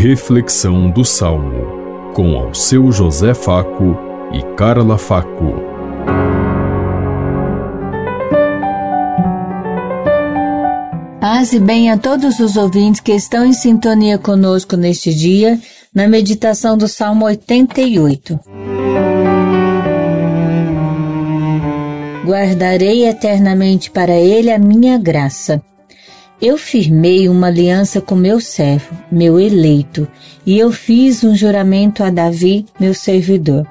Reflexão do Salmo, com ao seu José Faco e Carla Faco. Paz e bem a todos os ouvintes que estão em sintonia conosco neste dia, na meditação do Salmo 88. Guardarei eternamente para ele a minha graça eu firmei uma aliança com meu servo, meu eleito, e eu fiz um juramento a Davi, meu servidor.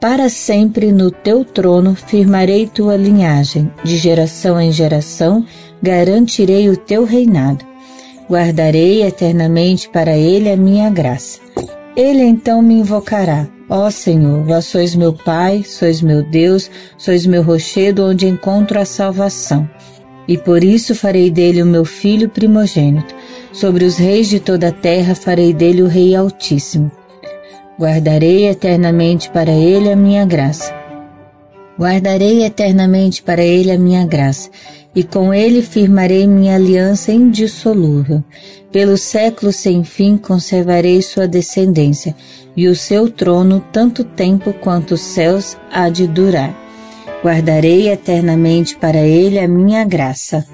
Para sempre no teu trono firmarei tua linhagem, de geração em geração garantirei o teu reinado. Guardarei eternamente para ele a minha graça. Ele então me invocará. Ó Senhor, vós sois meu Pai, sois meu Deus, sois meu rochedo onde encontro a salvação e por isso farei dele o meu filho primogênito. Sobre os reis de toda a terra farei dele o Rei Altíssimo. Guardarei eternamente para ele a minha graça. Guardarei eternamente para ele a minha graça, e com ele firmarei minha aliança indissolúvel. Pelos séculos sem fim conservarei sua descendência, e o seu trono tanto tempo quanto os céus há de durar guardarei eternamente para ele a minha graça.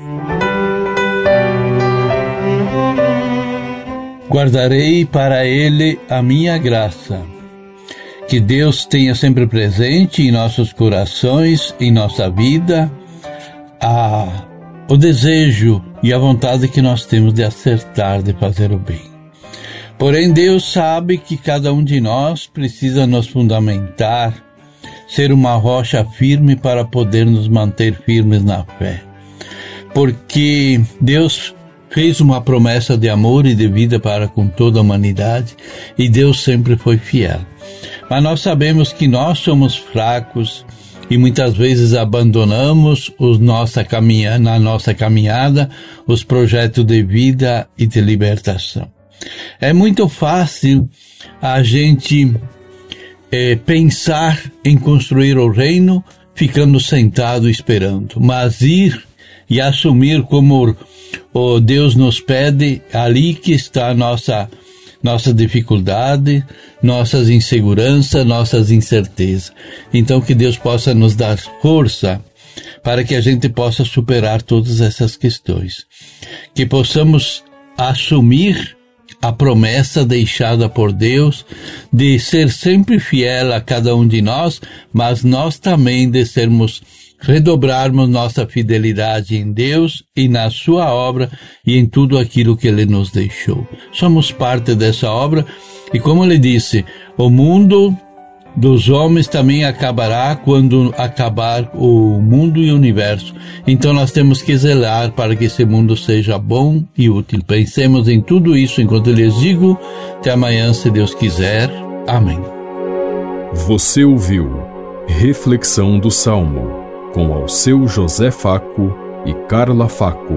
Guardarei para ele a minha graça. Que Deus tenha sempre presente em nossos corações, em nossa vida, a, o desejo e a vontade que nós temos de acertar, de fazer o bem. Porém, Deus sabe que cada um de nós precisa nos fundamentar ser uma rocha firme para poder nos manter firmes na fé. Porque Deus fez uma promessa de amor e de vida para com toda a humanidade e Deus sempre foi fiel. Mas nós sabemos que nós somos fracos e muitas vezes abandonamos os nossa caminha, na nossa caminhada os projetos de vida e de libertação. É muito fácil a gente é, pensar em construir o reino ficando sentado esperando, mas ir e assumir como o Deus nos pede, ali que está a nossa nossa dificuldade, nossas inseguranças, nossas incertezas. Então que Deus possa nos dar força para que a gente possa superar todas essas questões. Que possamos assumir a promessa deixada por Deus de ser sempre fiel a cada um de nós, mas nós também de sermos redobrarmos nossa fidelidade em Deus e na sua obra e em tudo aquilo que ele nos deixou. Somos parte dessa obra e como ele disse, o mundo dos homens também acabará quando acabar o mundo e o universo. Então nós temos que zelar para que esse mundo seja bom e útil. Pensemos em tudo isso enquanto eu lhes digo. Até amanhã, se Deus quiser. Amém. Você ouviu Reflexão do Salmo com ao seu José Faco e Carla Faco.